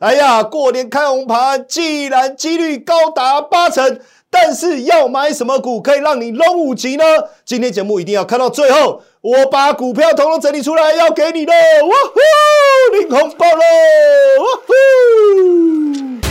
哎呀，过年开红盘，既然几率高达八成，但是要买什么股可以让你龙五级呢？今天节目一定要看到最后，我把股票统统整理出来，要给你的，哇呼，领红包喽，哇呼！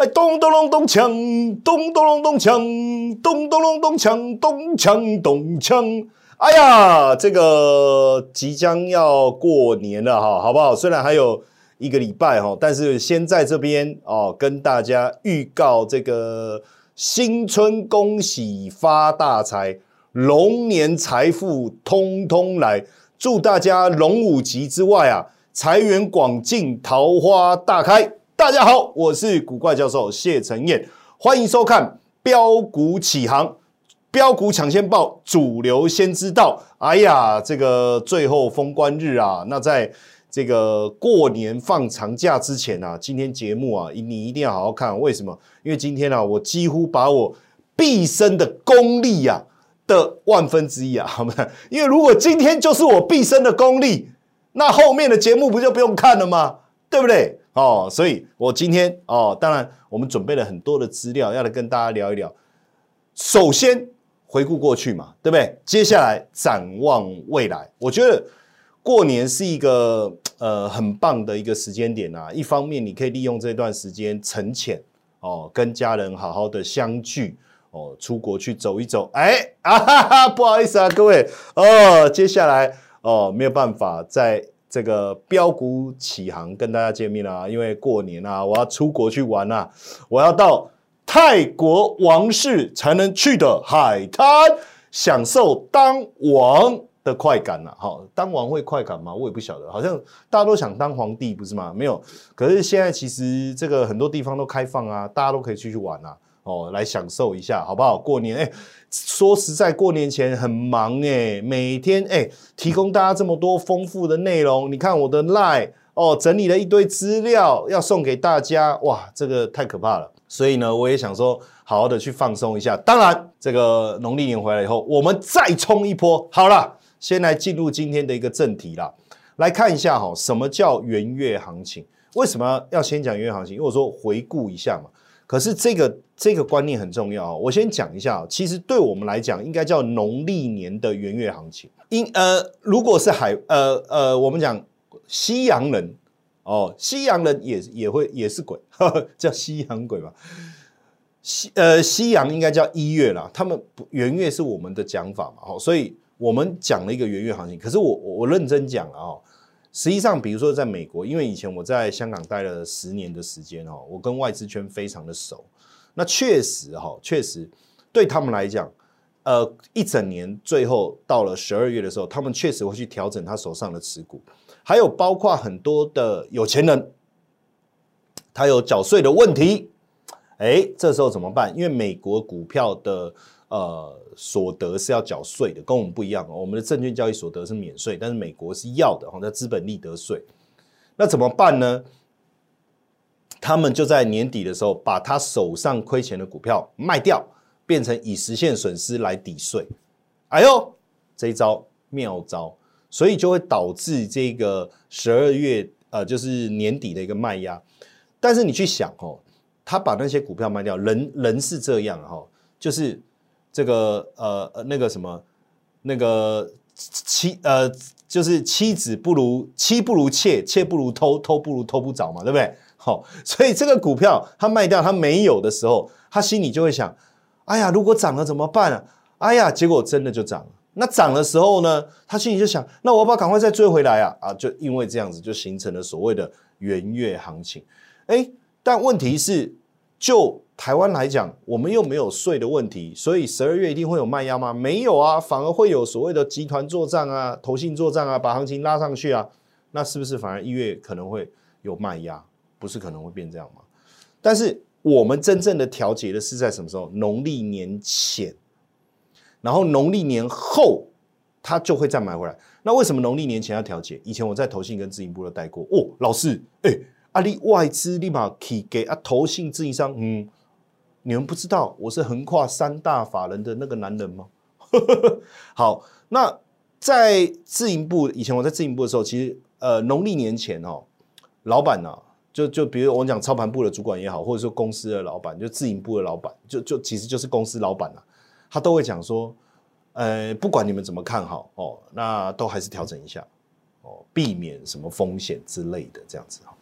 哎，咚咚隆咚锵，咚咚隆咚锵，咚咚隆咚锵，咚锵咚锵。哎呀，这个即将要过年了哈，好不好？虽然还有一个礼拜哈，但是先在这边哦，跟大家预告这个新春恭喜发大财，龙年财富通通来，祝大家龙五吉之外啊，财源广进，桃花大开。大家好，我是古怪教授谢承彦，欢迎收看标股起航，标股抢先报，主流先知道。哎呀，这个最后封关日啊，那在这个过年放长假之前啊，今天节目啊，你一定要好好看。为什么？因为今天啊，我几乎把我毕生的功力呀的万分之一啊，好吗？因为如果今天就是我毕生的功力，那后面的节目不就不用看了吗？对不对？哦，所以我今天哦，当然我们准备了很多的资料，要来跟大家聊一聊。首先回顾过去嘛，对不对？接下来展望未来，我觉得过年是一个呃很棒的一个时间点啊。一方面你可以利用这段时间沉潜哦，跟家人好好的相聚哦，出国去走一走。哎啊哈哈，不好意思啊，各位哦，接下来哦没有办法在。这个标股起航跟大家见面啦，因为过年啊，我要出国去玩啊，我要到泰国王室才能去的海滩，享受当王的快感呐。好，当王会快感吗？我也不晓得，好像大家都想当皇帝，不是吗？没有，可是现在其实这个很多地方都开放啊，大家都可以出去玩啊。哦，来享受一下，好不好？过年哎，说实在，过年前很忙哎，每天哎，提供大家这么多丰富的内容。你看我的 line 哦，整理了一堆资料要送给大家，哇，这个太可怕了。所以呢，我也想说，好好的去放松一下。当然，这个农历年回来以后，我们再冲一波。好了，先来进入今天的一个正题啦，来看一下哈，什么叫元月行情？为什么要先讲元月行情？因为我说回顾一下嘛。可是这个这个观念很重要我先讲一下，其实对我们来讲，应该叫农历年的元月行情。因呃，如果是海呃呃，我们讲西洋人哦，西洋人也也会也是鬼，叫西洋鬼吧。西呃西洋应该叫一月啦，他们元月是我们的讲法嘛，哦，所以我们讲了一个元月行情。可是我我认真讲了哦。实际上，比如说在美国，因为以前我在香港待了十年的时间哦，我跟外资圈非常的熟。那确实哈，确实对他们来讲，呃，一整年最后到了十二月的时候，他们确实会去调整他手上的持股，还有包括很多的有钱人，他有缴税的问题。哎，这时候怎么办？因为美国股票的。呃，所得是要缴税的，跟我们不一样哦。我们的证券交易所得是免税，但是美国是要的，哈，叫资本利得税。那怎么办呢？他们就在年底的时候，把他手上亏钱的股票卖掉，变成以实现损失来抵税。哎呦，这一招妙招，所以就会导致这个十二月呃，就是年底的一个卖压。但是你去想哦，他把那些股票卖掉，人人是这样哈，就是。这个呃那个什么那个妻呃就是妻子不如妻不如妾，妾不如偷，偷不如偷不着嘛，对不对？好，所以这个股票他卖掉他没有的时候，他心里就会想：哎呀，如果涨了怎么办啊？哎呀，结果真的就涨了。那涨的时候呢，他心里就想：那我要不要赶快再追回来啊？啊，就因为这样子就形成了所谓的圆月行情。哎，但问题是就。台湾来讲，我们又没有税的问题，所以十二月一定会有卖压吗？没有啊，反而会有所谓的集团作战啊、投信作战啊，把行情拉上去啊。那是不是反而一月可能会有卖压？不是可能会变这样吗？但是我们真正的调节的是在什么时候？农历年前，然后农历年后，它就会再买回来。那为什么农历年前要调节？以前我在投信跟自营部都带过哦，老师，哎，阿里外资立马起给啊投信自营商，嗯，你们不知道我是横跨三大法人的那个男人吗？好，那在自营部以前我在自营部的时候，其实呃农历年前哦，老板呢就就比如我讲操盘部的主管也好，或者说公司的老板，就自营部的老板，就就其实就是公司老板呐，他都会讲说。呃，不管你们怎么看好哦，那都还是调整一下哦，避免什么风险之类的这样子哈。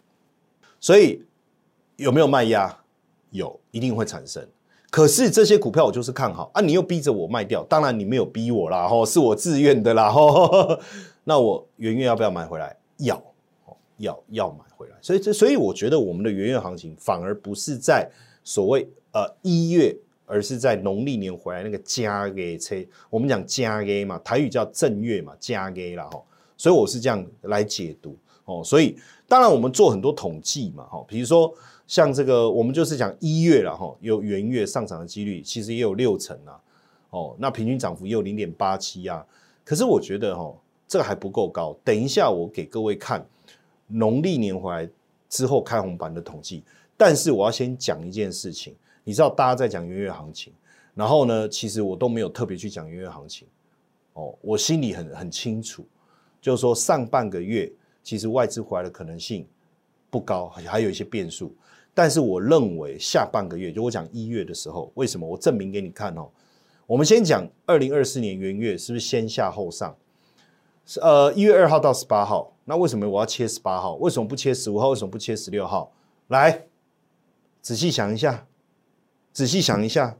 所以有没有卖压？有，一定会产生。可是这些股票我就是看好啊，你又逼着我卖掉，当然你没有逼我啦，吼，是我自愿的啦，吼。那我元月要不要买回来？要，要要买回来。所以这，所以我觉得我们的元月行情反而不是在所谓呃一月。而是在农历年回来那个加月车，我们讲加月嘛，台语叫正月嘛，加月啦吼，所以我是这样来解读哦。所以当然我们做很多统计嘛吼，比如说像这个，我们就是讲一月了哈，有元月上涨的几率其实也有六成啊，哦，那平均涨幅也有零点八七啊。可是我觉得哈，这个还不够高。等一下我给各位看农历年回来之后开红盘的统计，但是我要先讲一件事情。你知道大家在讲元月行情，然后呢，其实我都没有特别去讲元月行情，哦，我心里很很清楚，就是说上半个月其实外资回来的可能性不高，还有一些变数。但是我认为下半个月，就我讲一月的时候，为什么？我证明给你看哦。我们先讲二零二四年元月是不是先下后上？呃，一月二号到十八号，那为什么我要切十八号？为什么不切十五号？为什么不切十六号？来，仔细想一下。仔细想一下，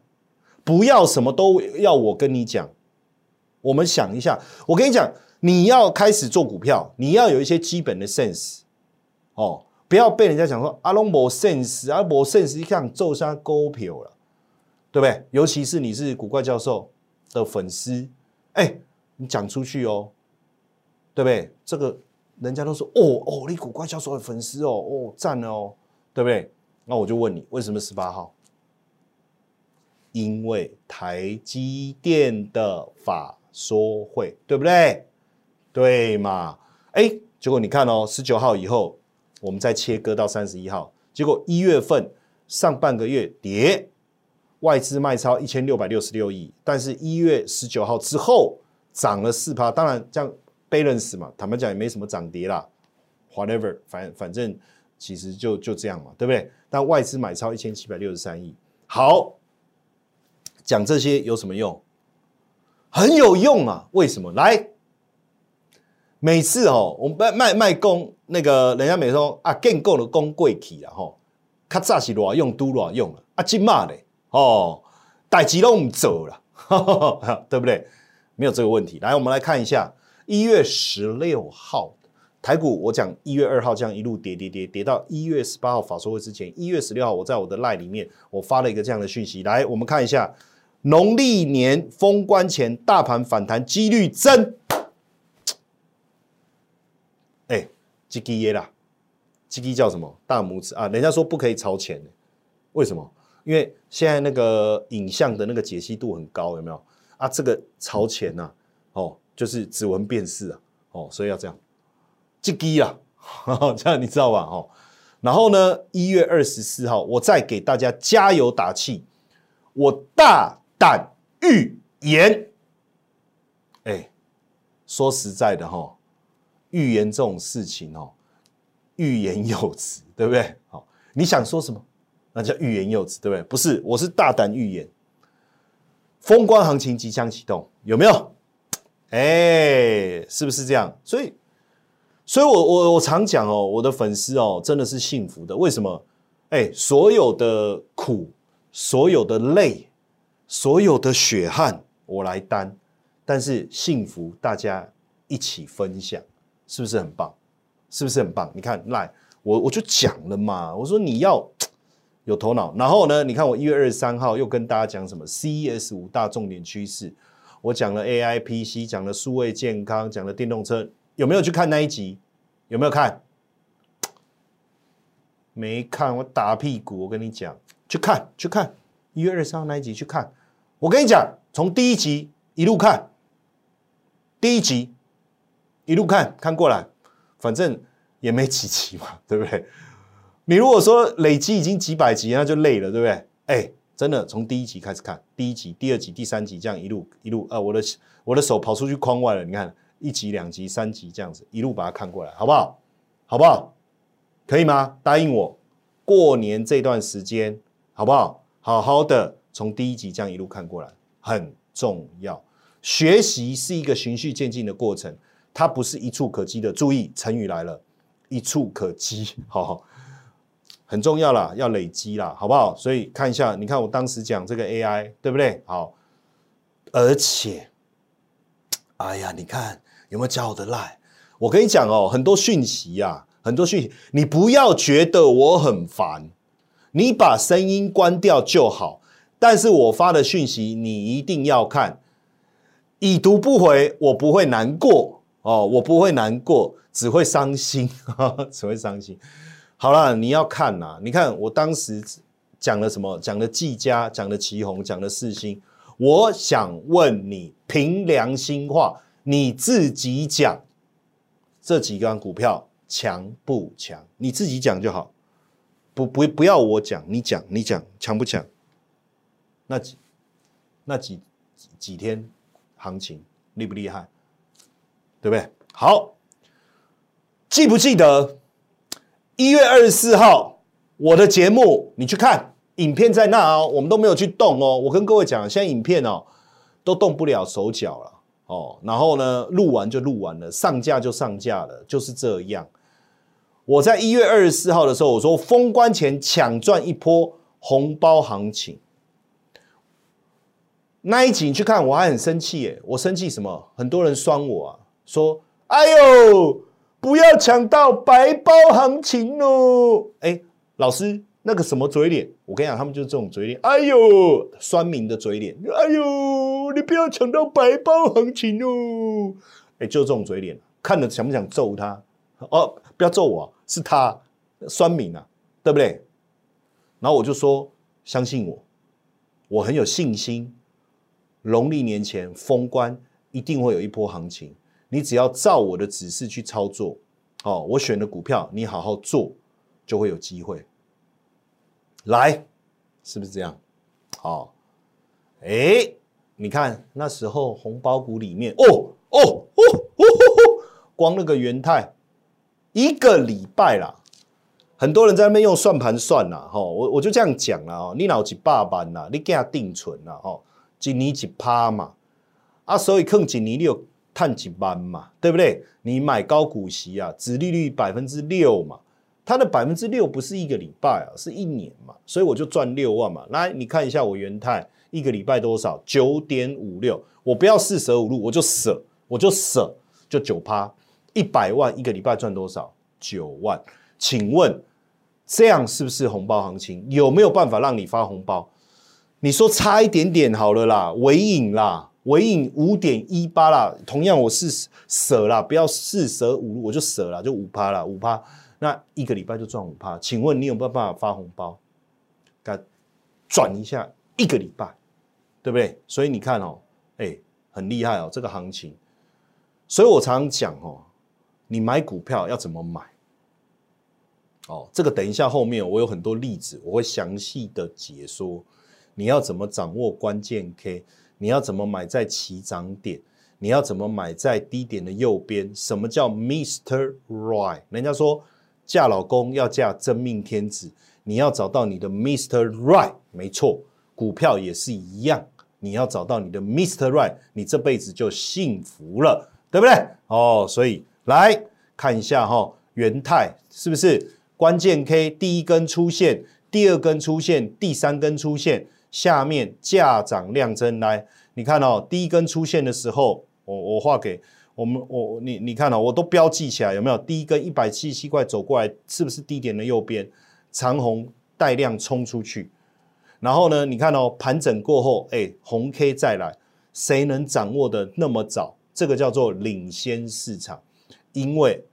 不要什么都要我跟你讲。我们想一下，我跟你讲，你要开始做股票，你要有一些基本的 sense 哦，不要被人家讲说阿龙没 sense，阿没 sense，一看做下股票了，对不对？尤其是你是古怪教授的粉丝，哎，你讲出去哦，对不对？这个人家都说哦哦，你古怪教授的粉丝哦哦，赞哦，对不对？那我就问你，为什么十八号？因为台积电的法说会，对不对？对嘛？哎，结果你看哦，十九号以后，我们再切割到三十一号，结果一月份上半个月跌，外资卖超一千六百六十六亿，但是一月十九号之后涨了四趴，当然这样 balance 嘛，坦白讲也没什么涨跌啦，whatever，反反正其实就就这样嘛，对不对？但外资买超一千七百六十三亿，好。讲这些有什么用？很有用啊！为什么？来，每次哦，我们卖卖卖工，那个人家每次说啊，建构的工贵体了，吼，卡扎是乱用都乱用了啊，今嘛嘞，哦，代志都唔走了，对不对？没有这个问题。来，我们来看一下一月十六号台股，我讲一月二号这样一路跌跌跌跌到一月十八号法说会之前，一月十六号我在我的赖里面我发了一个这样的讯息，来，我们看一下。农历年封关前，大盘反弹几率增。哎，这基耶啦，这基叫什么？大拇指啊！人家说不可以朝前，为什么？因为现在那个影像的那个解析度很高，有没有？啊，这个朝前呐，哦，就是指纹辨识啊，哦，所以要这样，这基啦，这样你知道吧？哦，然后呢，一月二十四号，我再给大家加油打气，我大。胆预言，哎，说实在的哈，预言这种事情哦，欲言又止，对不对？好，你想说什么，那叫欲言又止，对不对？不是，我是大胆预言，风光行情即将启动，有没有？哎，是不是这样？所以，所以我我我常讲哦，我的粉丝哦，真的是幸福的。为什么？哎，所有的苦，所有的累。所有的血汗我来担，但是幸福大家一起分享，是不是很棒？是不是很棒？你看，来我我就讲了嘛，我说你要 有头脑。然后呢，你看我一月二十三号又跟大家讲什么？CES 五大重点趋势，我讲了 AI PC，讲了数位健康，讲了电动车，有没有去看那一集？有没有看？没看，我打屁股。我跟你讲，去看去看一月二十三号那一集去看。我跟你讲，从第一集一路看，第一集一路看看过来，反正也没几集嘛，对不对？你如果说累积已经几百集，那就累了，对不对？哎，真的从第一集开始看，第一集、第二集、第三集这样一路一路，呃，我的我的手跑出去框外了，你看一集、两集、三集这样子一路把它看过来，好不好？好不好？可以吗？答应我，过年这段时间好不好？好好的从第一集这样一路看过来，很重要。学习是一个循序渐进的过程，它不是一触可及的。注意，成语来了，一触可及，好，很重要啦，要累积啦，好不好？所以看一下，你看我当时讲这个 AI，对不对？好，而且，哎呀，你看有没有加我的赖？我跟你讲哦，很多讯息呀，很多讯息，你不要觉得我很烦，你把声音关掉就好。但是我发的讯息你一定要看，已读不回，我不会难过哦，我不会难过，只会伤心，只会伤心。好了，你要看呐，你看我当时讲了什么？讲了季佳，讲了旗宏，讲了四星。我想问你，凭良心话，你自己讲。这几张股票强不强？你自己讲就好，不不不要我讲，你讲你讲强不强？那几那几几天行情厉不厉害？对不对？好，记不记得一月二十四号我的节目？你去看影片在那哦，我们都没有去动哦。我跟各位讲，现在影片哦都动不了手脚了。哦，然后呢，录完就录完了，上架就上架了，就是这样。我在一月二十四号的时候，我说封关前抢赚一波红包行情。那一集你去看，我还很生气耶！我生气什么？很多人酸我啊，说：“哎呦，不要抢到白包行情哦！”哎，老师。那个什么嘴脸，我跟你讲，他们就是这种嘴脸。哎呦，酸民的嘴脸。哎呦，你不要抢到白包行情哦！哎，就这种嘴脸，看了想不想揍他？哦，不要揍我，是他酸民啊，对不对？然后我就说，相信我，我很有信心，农历年前封关一定会有一波行情。你只要照我的指示去操作，哦，我选的股票你好好做，就会有机会。来，是不是这样？好，哎，你看那时候红包股里面，哦哦哦哦哦，光那个元泰一个礼拜啦，很多人在那边用算盘算啦，哈，我我就这样讲了哦，你脑几八万呐，你给他定存啦，哈，一年一趴嘛，啊，所以坑一年你有探几班嘛，对不对？你买高股息啊，殖利率百分之六嘛。它的百分之六不是一个礼拜啊，是一年嘛，所以我就赚六万嘛。来，你看一下我元泰一个礼拜多少？九点五六。我不要四舍五入，我就舍，我就舍，就九趴，一百万一个礼拜赚多少？九万。请问这样是不是红包行情？有没有办法让你发红包？你说差一点点好了啦，尾影啦，尾影五点一八啦。同样我是舍啦，不要四舍五入，我就舍啦，就五趴啦，五趴。那一个礼拜就赚五趴，请问你有没有办法发红包？该转一下一个礼拜，对不对？所以你看哦，哎，很厉害哦，这个行情。所以我常常讲哦，你买股票要怎么买？哦，这个等一下后面我有很多例子，我会详细的解说。你要怎么掌握关键 K？你要怎么买在起涨点？你要怎么买在低点的右边？什么叫 Mister Right？人家说。嫁老公要嫁真命天子，你要找到你的 Mister Right，没错，股票也是一样，你要找到你的 Mister Right，你这辈子就幸福了，对不对？哦，所以来看一下哈，元泰是不是关键 K 第一根出现，第二根出现，第三根出现，下面价涨量增来，你看哦，第一根出现的时候，我我画给。我们我你你看哦，我都标记起来，有没有？第一根一百七十七块走过来，是不是低点的右边长红带量冲出去？然后呢，你看哦，盘整过后，哎，红 K 再来，谁能掌握的那么早？这个叫做领先市场，因为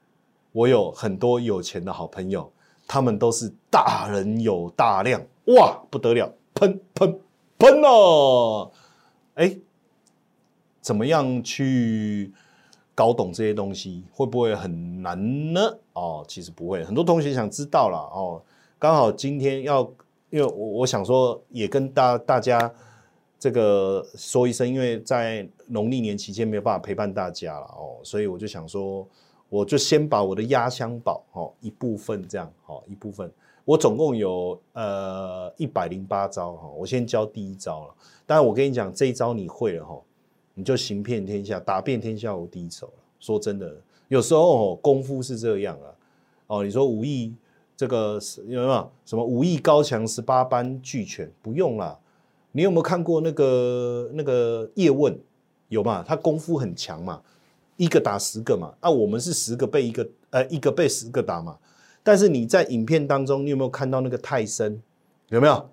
我有很多有钱的好朋友，他们都是大人有大量，哇，不得了，喷喷喷哦！哎，怎么样去搞懂这些东西？会不会很难呢？哦，其实不会，很多同学想知道了哦。刚好今天要，因为我我想说，也跟大大家这个说一声，因为在农历年期间没有办法陪伴大家了哦，所以我就想说。我就先把我的压箱宝哦一部分这样哦一部分，我总共有呃一百零八招哈，我先教第一招了。当然我跟你讲，这一招你会了哈，你就行遍天下，打遍天下无敌手了。说真的，有时候功夫是这样啊。哦，你说武艺这个有没有什么武艺高强十八般俱全？不用啦。你有没有看过那个那个叶问？有嘛？他功夫很强嘛。一个打十个嘛，啊，我们是十个被一个，呃，一个被十个打嘛。但是你在影片当中，你有没有看到那个泰森？有没有？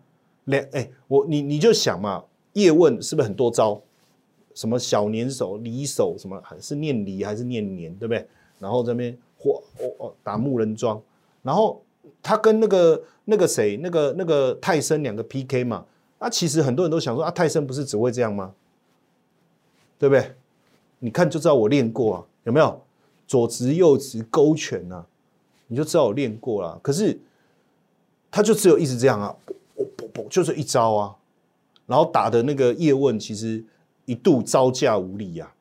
两哎，我你你就想嘛，叶问是不是很多招？什么小年手、离手，什么还是念离还是念年，对不对？然后这边或哦哦打木人桩，然后他跟那个那个谁，那个那个泰森两个 PK 嘛。啊，其实很多人都想说啊，泰森不是只会这样吗？对不对？你看就知道我练过啊，有没有左直右直勾拳啊？你就知道我练过了。可是他就只有一直这样啊，不不不，就是一招啊。然后打的那个叶问其实一度招架无力呀，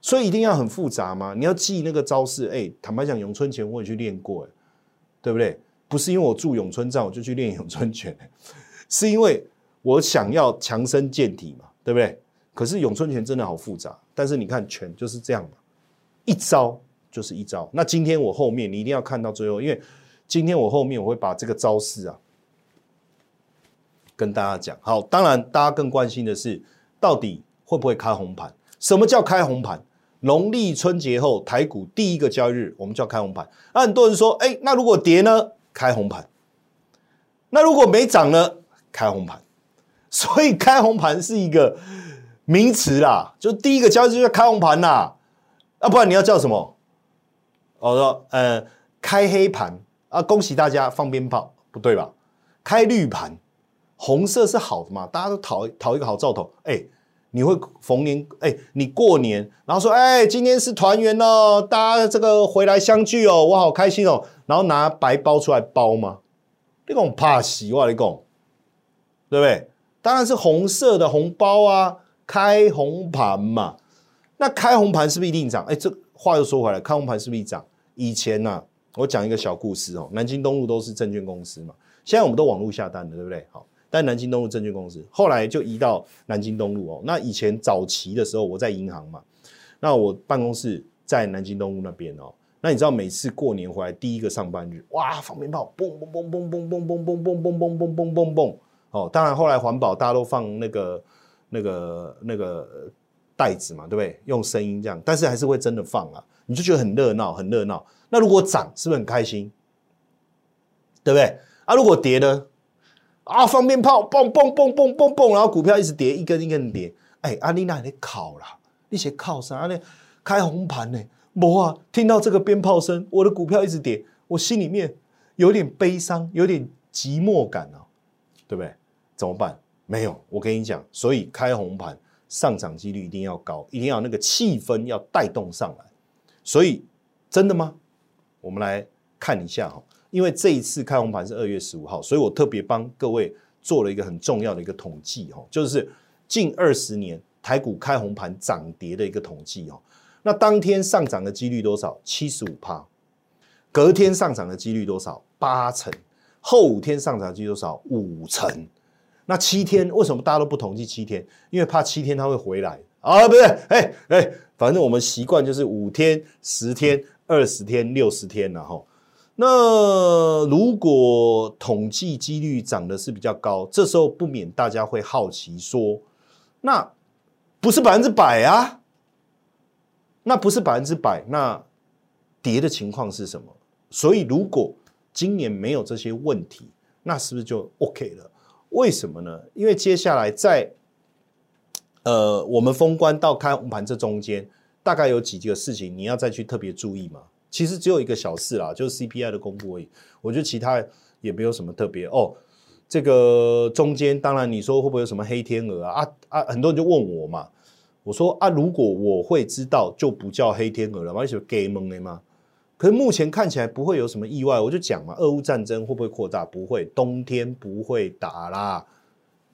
所以一定要很复杂吗？你要记那个招式。哎，坦白讲，咏春拳我也去练过，对不对？不是因为我住咏春站我就去练咏春拳，是因为我想要强身健体嘛，对不对？可是咏春拳真的好复杂。但是你看拳就是这样嘛，一招就是一招。那今天我后面你一定要看到最后，因为今天我后面我会把这个招式啊跟大家讲。好，当然大家更关心的是，到底会不会开红盘？什么叫开红盘？农历春节后台股第一个交易日，我们叫开红盘。那很多人说，哎，那如果跌呢？开红盘。那如果没涨呢？开红盘。所以开红盘是一个。名词啦，就第一个交易日叫开红盘啦，啊，不然你要叫什么？我说，呃，开黑盘啊，恭喜大家放鞭炮，不对吧？开绿盘，红色是好的嘛，大家都讨讨一个好兆头。哎，你会逢年，哎，你过年，然后说，哎，今天是团圆哦，大家这个回来相聚哦，我好开心哦，然后拿白包出来包吗？这种怕喜哇，你讲，对不对？当然是红色的红包啊。开红盘嘛，那开红盘是不是一定涨？哎，这话又说回来，开红盘是不是一涨？以前呢，我讲一个小故事哦，南京东路都是证券公司嘛，现在我们都网络下单的，对不对？好，但南京东路证券公司后来就移到南京东路哦。那以前早期的时候，我在银行嘛，那我办公室在南京东路那边哦。那你知道每次过年回来第一个上班日，哇，放鞭炮，嘣嘣嘣嘣嘣嘣嘣嘣嘣嘣嘣嘣嘣嘣嘣，哦，当然后来环保，大家都放那个。那个那个袋子嘛，对不对？用声音这样，但是还是会真的放啊，你就觉得很热闹，很热闹。那如果涨，是不是很开心？对不对？啊，如果跌呢？啊，放鞭炮，嘣嘣嘣嘣嘣嘣，然后股票一直跌，一根一根跌。哎，阿丽娜，你考了，你写靠山，阿丽？开红盘呢？不啊，听到这个鞭炮声，我的股票一直跌，我心里面有点悲伤，有点寂寞感啊，对不对？怎么办？没有，我跟你讲，所以开红盘上涨几率一定要高，一定要那个气氛要带动上来。所以真的吗？我们来看一下哈，因为这一次开红盘是二月十五号，所以我特别帮各位做了一个很重要的一个统计哈，就是近二十年台股开红盘涨跌的一个统计哈。那当天上涨的几率多少？七十五趴。隔天上涨的几率多少？八成。后五天上涨几率多少？五成。那七天为什么大家都不统计七天？因为怕七天它会回来啊，不对，哎哎，反正我们习惯就是五天、十天、二十天、六十天然后，那如果统计几率涨的是比较高，这时候不免大家会好奇说，那不是百分之百啊？那不是百分之百，那跌的情况是什么？所以如果今年没有这些问题，那是不是就 OK 了？为什么呢？因为接下来在呃，我们封关到开红盘这中间，大概有几个事情你要再去特别注意嘛。其实只有一个小事啦，就是 CPI 的公布而已。我觉得其他也没有什么特别哦。这个中间，当然你说会不会有什么黑天鹅啊？啊啊，很多人就问我嘛，我说啊，如果我会知道，就不叫黑天鹅了嘛，而且 gay 蒙的吗？可是目前看起来不会有什么意外，我就讲嘛，俄乌战争会不会扩大？不会，冬天不会打啦，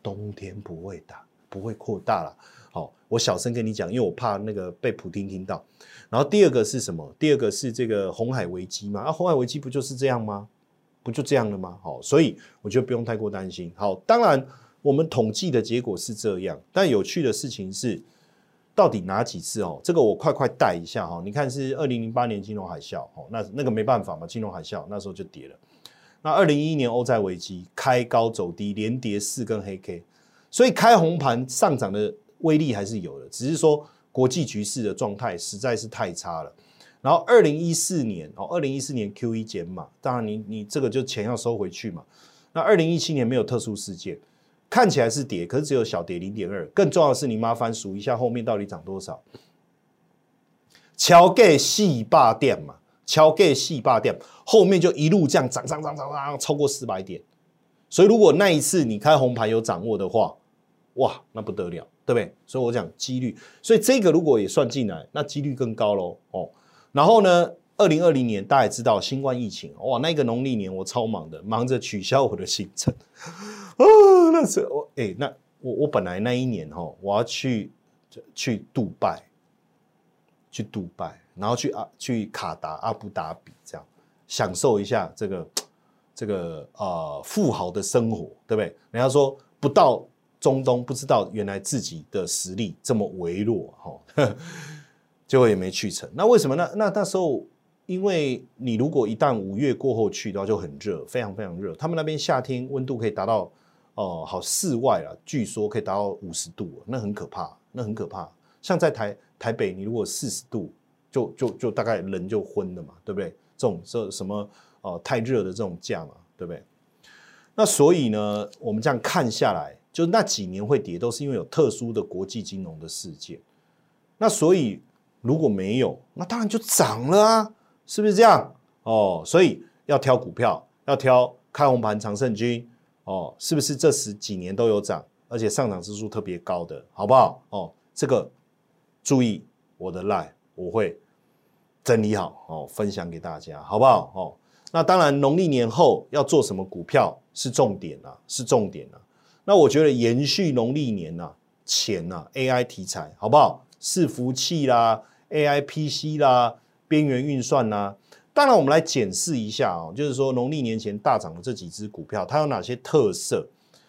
冬天不会打，不会扩大了。好，我小声跟你讲，因为我怕那个被普京听到。然后第二个是什么？第二个是这个红海危机嘛？啊，红海危机不就是这样吗？不就这样了吗？好，所以我觉得不用太过担心。好，当然我们统计的结果是这样，但有趣的事情是，到底哪几次哦？这个我快快带一下哈。你看是二零零八年金融海啸，哦，那那个没办法嘛，金融海啸那时候就跌了。那二零一一年欧债危机，开高走低，连跌四根黑 K，所以开红盘上涨的威力还是有的，只是说国际局势的状态实在是太差了。然后二零一四年哦，二零一四年 Q 一减码，当然你你这个就钱要收回去嘛。那二零一七年没有特殊事件，看起来是跌，可是只有小跌零点二。更重要的是，你麻烦数一下后面到底涨多少。桥盖细霸店嘛，桥盖细霸店后面就一路这样涨涨涨涨涨，超过四百点。所以如果那一次你开红盘有掌握的话，哇，那不得了，对不对？所以我讲几率，所以这个如果也算进来，那几率更高喽哦。然后呢？二零二零年大家也知道新冠疫情，哇，那个农历年我超忙的，忙着取消我的行程。哦，那时候，哎，那我我本来那一年哈，我要去去杜拜，去杜拜，然后去啊去卡达、阿布达比这样享受一下这个这个啊富豪的生活，对不对？人家说不到中东不知道原来自己的实力这么微弱哈。结果也没去成，那为什么？那那那时候，因为你如果一旦五月过后去的话，就很热，非常非常热。他们那边夏天温度可以达到哦，好室外啊，据说可以达到五十度，那很可怕，那很可怕。像在台台北，你如果四十度，就就就大概人就昏了嘛，对不对？这种这什么哦，太热的这种价嘛，对不对？那所以呢，我们这样看下来，就那几年会跌，都是因为有特殊的国际金融的事件。那所以。如果没有，那当然就涨了啊，是不是这样？哦，所以要挑股票，要挑开红盘长胜军哦，是不是这十几年都有涨，而且上涨指数特别高的，好不好？哦，这个注意我的 line，我会整理好哦，分享给大家，好不好？哦，那当然农历年后要做什么股票是重点啊，是重点啊。那我觉得延续农历年呐，钱呐，AI 题材，好不好？伺服器啦。A I P C 啦，边缘运算啦，当然我们来检视一下哦，就是说农历年前大涨的这几只股票，它有哪些特色？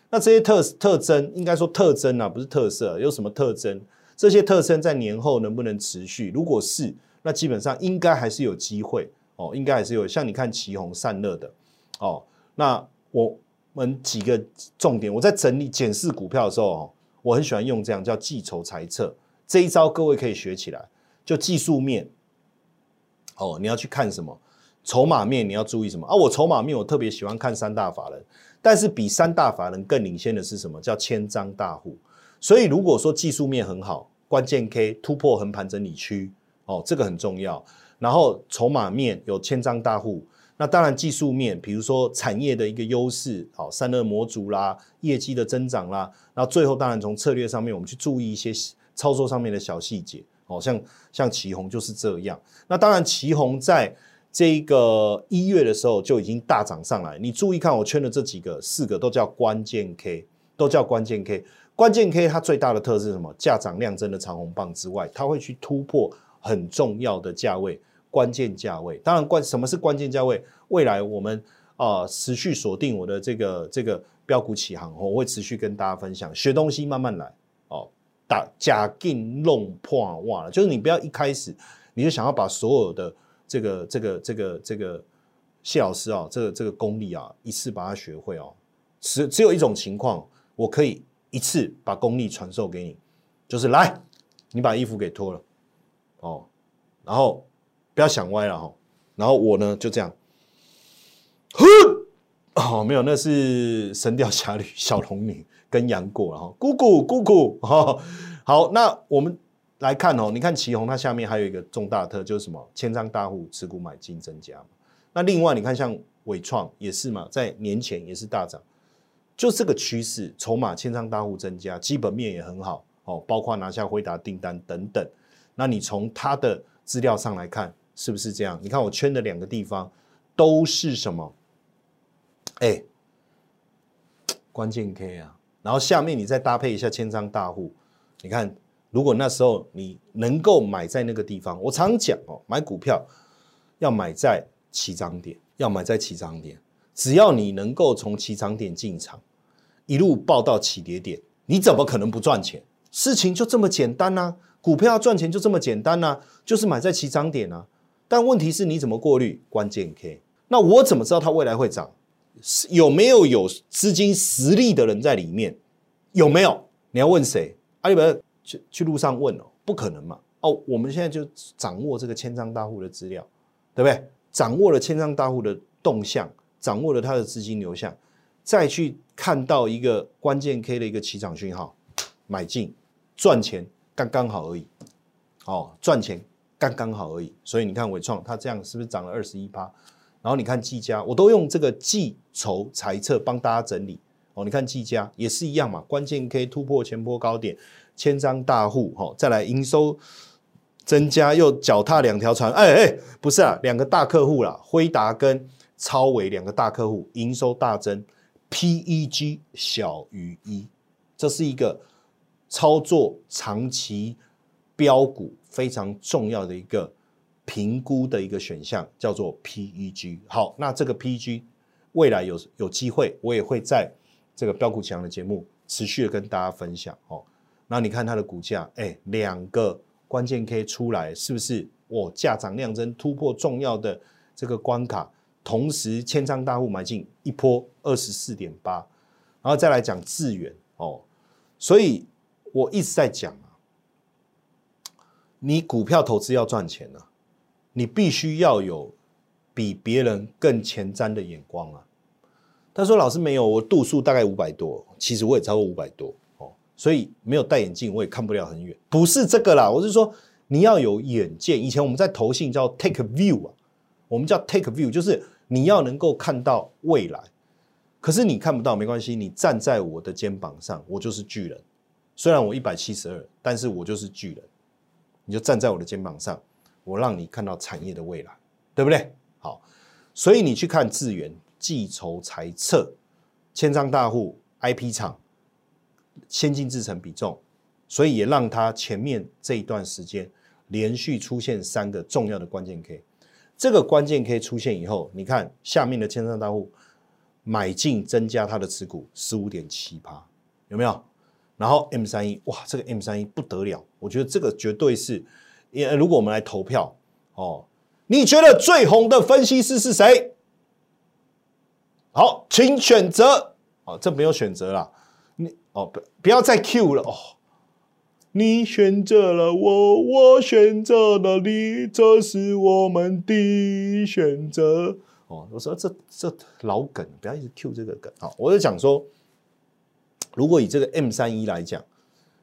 那这些特特征，应该说特征啊，不是特色，有什么特征？这些特征在年后能不能持续？如果是，那基本上应该还是有机会哦，应该还是有。像你看旗宏散热的哦，那我们几个重点，我在整理检视股票的时候哦，我很喜欢用这样叫计筹猜测这一招，各位可以学起来。就技术面，哦，你要去看什么？筹码面你要注意什么啊？我筹码面我特别喜欢看三大法人，但是比三大法人更领先的是什么？叫千张大户。所以如果说技术面很好，关键 K 突破横盘整理区，哦，这个很重要。然后筹码面有千张大户，那当然技术面，比如说产业的一个优势，好，散热模组啦，业绩的增长啦，然后最后当然从策略上面，我们去注意一些操作上面的小细节。哦，像像旗宏就是这样。那当然，旗宏在这个一月的时候就已经大涨上来。你注意看，我圈的这几个，四个都叫关键 K，都叫关键 K。关键 K 它最大的特色是什么？价涨量增的长红棒之外，它会去突破很重要的价位，关键价位。当然，关什么是关键价位？未来我们啊持续锁定我的这个这个标股起航，我会持续跟大家分享，学东西慢慢来哦。打假进弄破哇了，就是你不要一开始你就想要把所有的这个这个这个这个谢老师啊，这个这个功力啊，一次把它学会哦。只只有一种情况，我可以一次把功力传授给你，就是来，你把衣服给脱了哦，然后不要想歪了哈，然后我呢就这样，哼，哦，没有，那是《神雕侠侣》小龙女。跟杨过了哈，姑姑姑姑哈，好，那我们来看哦，你看旗宏它下面还有一个重大特，就是什么千张大户持股买进增加。那另外你看像伟创也是嘛，在年前也是大涨，就这个趋势，筹码千仓大户增加，基本面也很好哦，包括拿下辉达订单等等。那你从它的资料上来看，是不是这样？你看我圈的两个地方都是什么？哎，关键 K 啊！然后下面你再搭配一下千张大户，你看，如果那时候你能够买在那个地方，我常讲哦，买股票要买在起涨点，要买在起涨点。只要你能够从起涨点进场，一路报到起跌点，你怎么可能不赚钱？事情就这么简单呐！股票要赚钱就这么简单呐，就是买在起涨点啊。但问题是你怎么过滤关键 K？那我怎么知道它未来会涨？有没有有资金实力的人在里面？有没有？你要问谁？阿里巴巴去去路上问哦，不可能嘛！哦，我们现在就掌握这个千张大户的资料，对不对？掌握了千张大户的动向。掌握了它的资金流向，再去看到一个关键 K 的一个起涨讯号，买进赚钱刚刚好而已，哦，赚钱刚刚好而已。所以你看伟创它这样是不是涨了二十一趴？然后你看技嘉，我都用这个计筹猜测帮大家整理哦。你看技嘉也是一样嘛，关键 K 突破前波高点，千张大户哈，再来营收增加又脚踏两条船，哎哎，不是啊，两个大客户啦，辉达跟。超维两个大客户营收大增，PEG 小于一，这是一个操作长期标股非常重要的一个评估的一个选项，叫做 PEG。好，那这个 PEG 未来有有机会，我也会在这个标股强的节目持续的跟大家分享哦。那你看它的股价，哎，两个关键 K 出来，是不是？我价涨量增，突破重要的这个关卡。同时，千张大户买进一波二十四点八，然后再来讲智远哦，所以我一直在讲啊，你股票投资要赚钱啊，你必须要有比别人更前瞻的眼光啊。他说：“老师没有，我度数大概五百多，其实我也超过五百多哦，所以没有戴眼镜我也看不了很远。不是这个啦，我是说你要有眼界。以前我们在投信叫 take view 啊，我们叫 take view，就是。你要能够看到未来，可是你看不到没关系，你站在我的肩膀上，我就是巨人。虽然我一百七十二，但是我就是巨人。你就站在我的肩膀上，我让你看到产业的未来，对不对？好，所以你去看智源、计筹、裁测、千张大户、IP 厂、先进制程比重，所以也让它前面这一段时间连续出现三个重要的关键 K。这个关键 K 出现以后，你看下面的千仓大户买进增加它的持股十五点七八，有没有？然后 M 三一哇，这个 M 三一不得了，我觉得这个绝对是，也如果我们来投票哦，你觉得最红的分析师是谁？好，请选择。哦，这没有选择了，你哦不不要再 Q 了哦。你选择了我，我选择了你，这是我们的选择。哦，我说这这老梗，不要一直 Q 这个梗。好，我就讲说，如果以这个 M 三一来讲，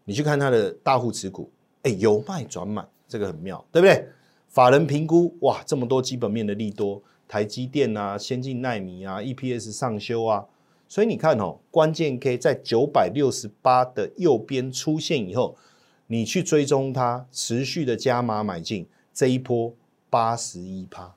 你去看它的大户持股，哎，由卖转买，这个很妙，对不对？法人评估，哇，这么多基本面的利多，台积电啊，先进奈米啊，EPS 上修啊，所以你看哦，关键 K 在九百六十八的右边出现以后。你去追踪它，持续的加码买进这一波八十一趴，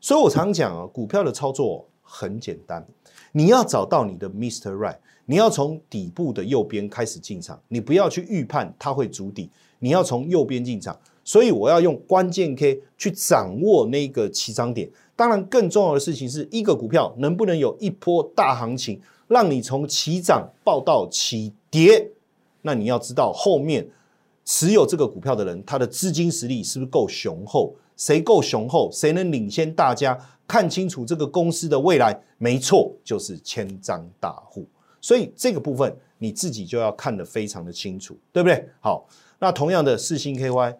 所以我常讲啊，股票的操作很简单，你要找到你的 Mr. Right，你要从底部的右边开始进场，你不要去预判它会筑底，你要从右边进场。所以我要用关键 K 去掌握那个起涨点。当然，更重要的事情是一个股票能不能有一波大行情，让你从起涨报到起跌。那你要知道后面持有这个股票的人，他的资金实力是不是够雄厚？谁够雄厚，谁能领先大家看清楚这个公司的未来？没错，就是千张大户。所以这个部分你自己就要看得非常的清楚，对不对？好，那同样的四星 KY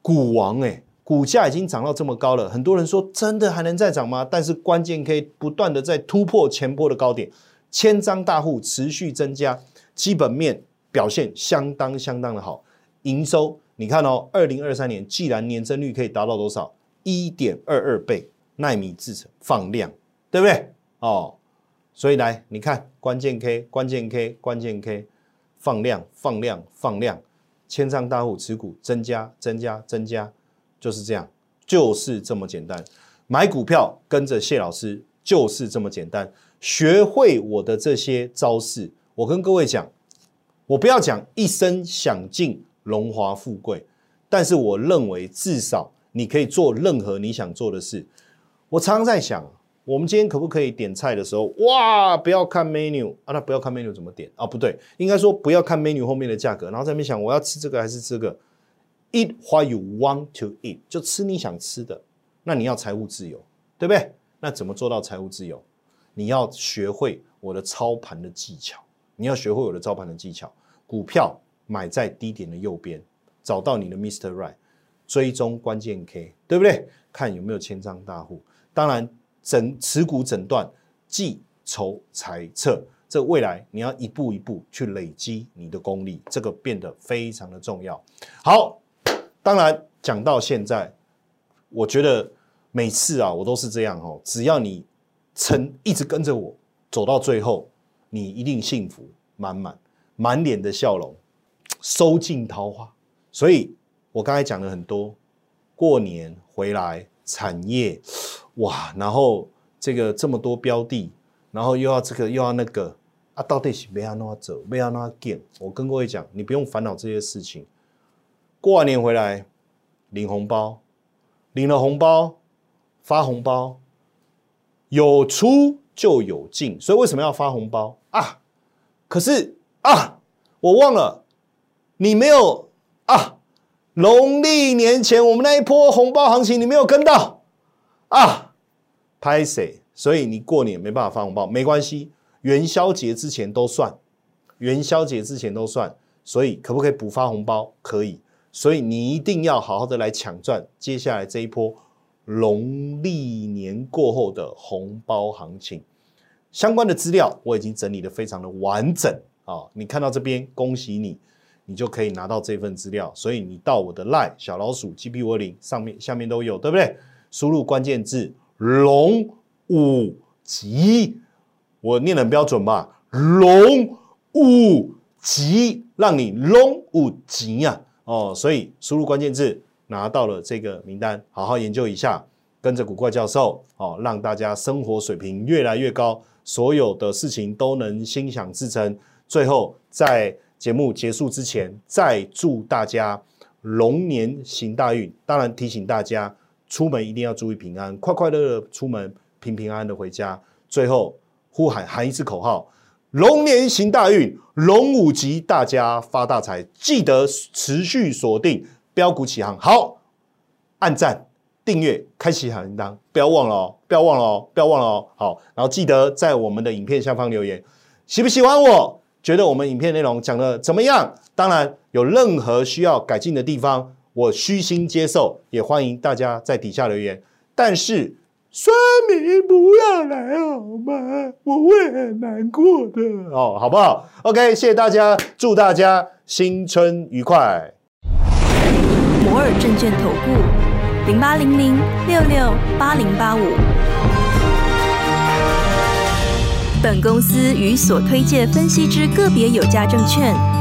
股王哎，股价已经涨到这么高了，很多人说真的还能再涨吗？但是关键可以不断的在突破前波的高点，千张大户持续增加，基本面。表现相当相当的好，营收你看哦，二零二三年既然年增率可以达到多少？一点二二倍，纳米制成放量，对不对？哦，所以来，你看关键 K，关键 K，关键 K，放量，放量，放量，千仓大户持股增加，增加，增加，就是这样，就是这么简单。买股票跟着谢老师就是这么简单，学会我的这些招式，我跟各位讲，我不要讲一生享尽荣华富贵，但是我认为至少你可以做任何你想做的事。我常常在想。我们今天可不可以点菜的时候，哇，不要看 menu 啊？那不要看 menu 怎么点啊？不对，应该说不要看 menu 后面的价格，然后在那边想我要吃这个还是这个？Eat what you want to eat，就吃你想吃的。那你要财务自由，对不对？那怎么做到财务自由？你要学会我的操盘的技巧，你要学会我的操盘的技巧。股票买在低点的右边，找到你的 Mr. Right，追踪关键 K，对不对？看有没有千张大户，当然。整持股诊断、计筹裁策，这未来你要一步一步去累积你的功力，这个变得非常的重要。好，当然讲到现在，我觉得每次啊，我都是这样哦。只要你撑，一直跟着我走到最后，你一定幸福满满，满脸的笑容，收尽桃花。所以我刚才讲了很多，过年回来产业。哇，然后这个这么多标的，然后又要这个又要那个啊，到底是不要那走，不要那减？我跟各位讲，你不用烦恼这些事情。过完年回来领红包，领了红包发红包，有出就有进，所以为什么要发红包啊？可是啊，我忘了，你没有啊，农历年前我们那一波红包行情你没有跟到啊。拍谁？所以你过年没办法发红包，没关系，元宵节之前都算，元宵节之前都算。所以可不可以补发红包？可以。所以你一定要好好的来抢赚接下来这一波农历年过后的红包行情。相关的资料我已经整理的非常的完整啊！你看到这边，恭喜你，你就可以拿到这份资料。所以你到我的 line 小老鼠 G P 五零上面下面都有，对不对？输入关键字。龙五吉，我念的标准吧？龙五吉，让你龙五吉呀！哦，所以输入关键字，拿到了这个名单，好好研究一下，跟着古怪教授哦，让大家生活水平越来越高，所有的事情都能心想事成。最后，在节目结束之前，再祝大家龙年行大运。当然，提醒大家。出门一定要注意平安，快快乐乐出门，平平安安的回家。最后呼喊喊一次口号：龙年行大运，龙五级，大家发大财！记得持续锁定标股起航，好，按赞、订阅、开启小铃铛，不要忘了哦，不要忘了哦，不要忘了哦。好，然后记得在我们的影片下方留言，喜不喜欢我？觉得我们影片内容讲的怎么样？当然，有任何需要改进的地方。我虚心接受，也欢迎大家在底下留言。但是酸民不要来好吗？我会很难过的哦，好不好？OK，谢谢大家，祝大家新春愉快。摩尔证券投顾零八零零六六八零八五。本公司与所推介分析之个别有价证券